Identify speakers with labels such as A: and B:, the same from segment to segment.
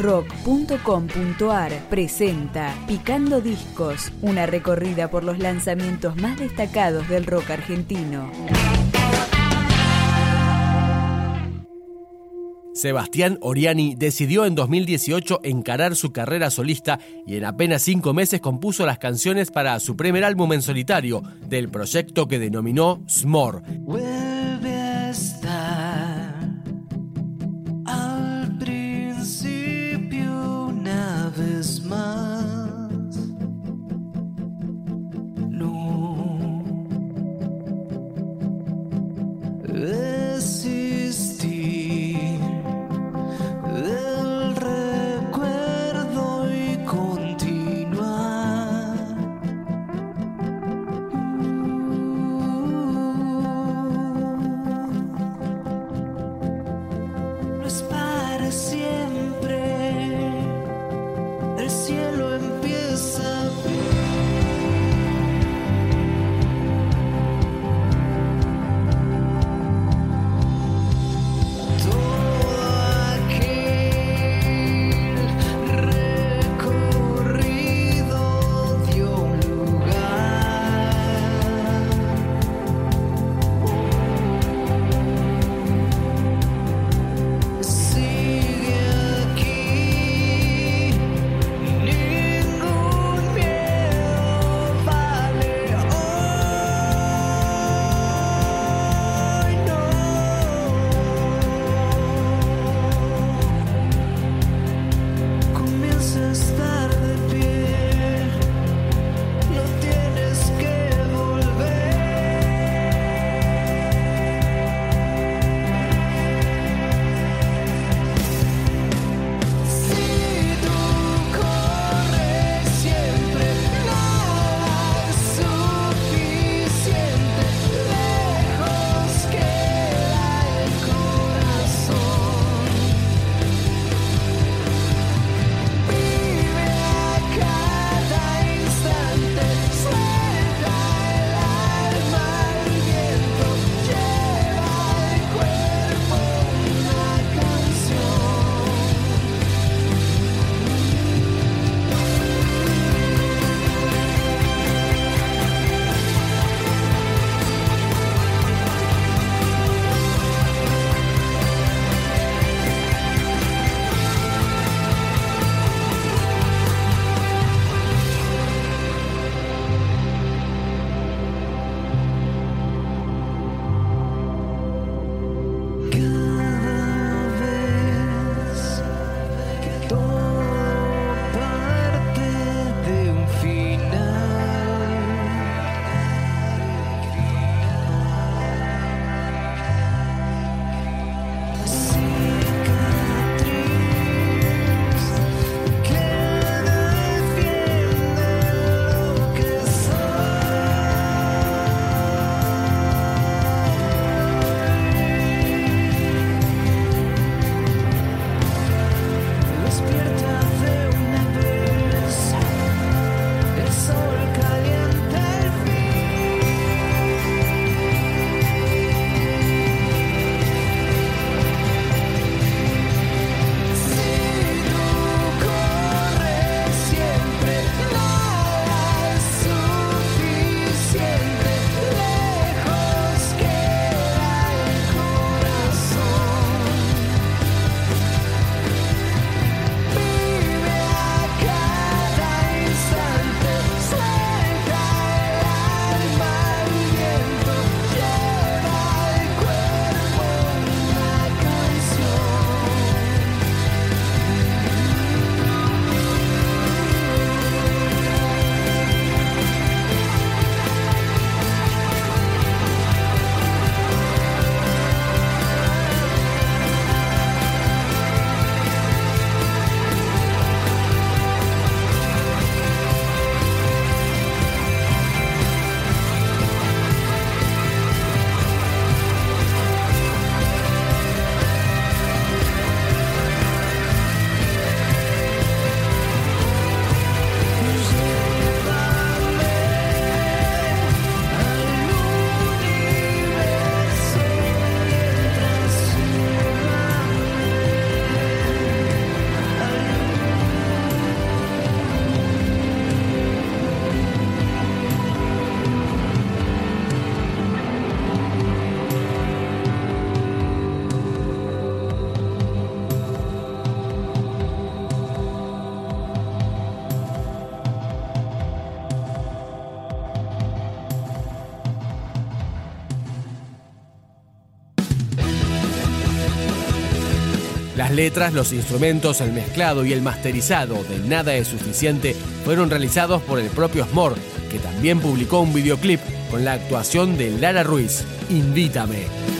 A: rock.com.ar presenta Picando Discos, una recorrida por los lanzamientos más destacados del rock argentino.
B: Sebastián Oriani decidió en 2018 encarar su carrera solista y en apenas cinco meses compuso las canciones para su primer álbum en solitario del proyecto que denominó Smore. Las letras, los instrumentos, el mezclado y el masterizado de Nada es Suficiente fueron realizados por el propio Smor, que también publicó un videoclip con la actuación de Lara Ruiz. Invítame.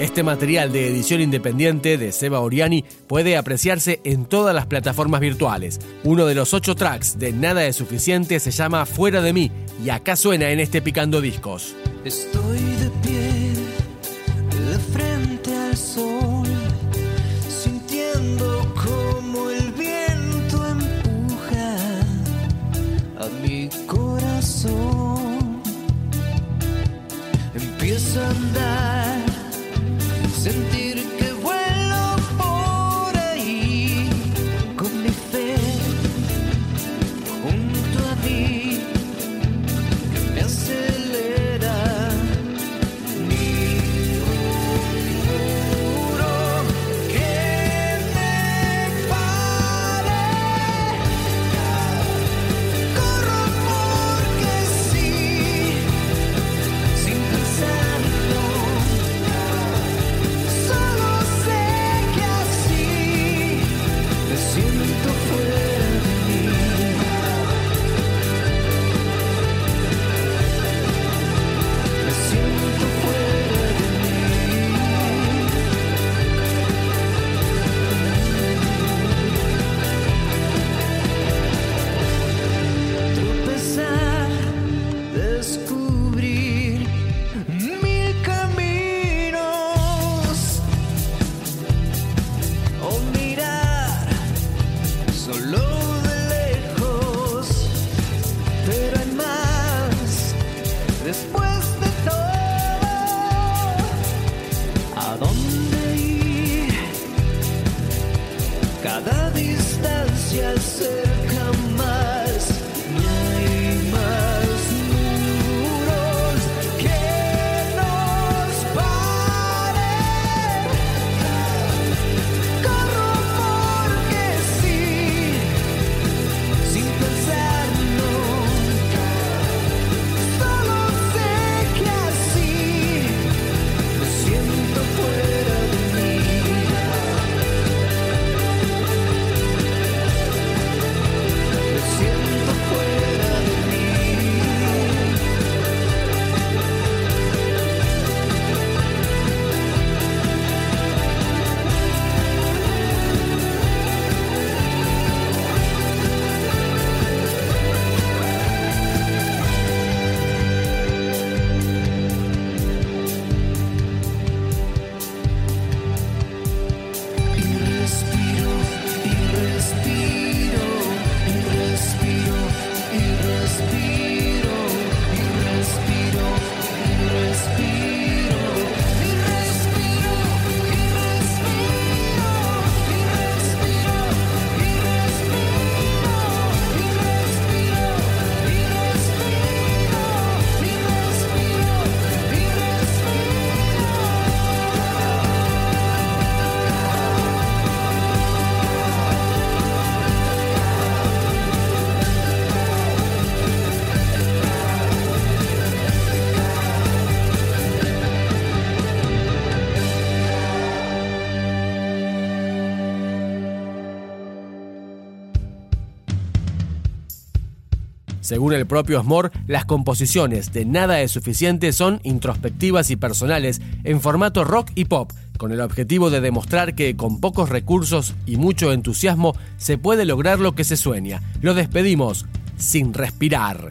B: Este material de edición independiente de Seba Oriani puede apreciarse en todas las plataformas virtuales. Uno de los ocho tracks de Nada es Suficiente se llama Fuera de mí y acá suena en este Picando Discos.
C: Estoy de pie,
B: Cada distancia acerca más,
D: Según el propio Smor, las composiciones de Nada es suficiente son introspectivas y personales en formato rock y pop, con el objetivo de demostrar que con pocos recursos y mucho entusiasmo se puede lograr lo que se sueña. Lo despedimos sin respirar.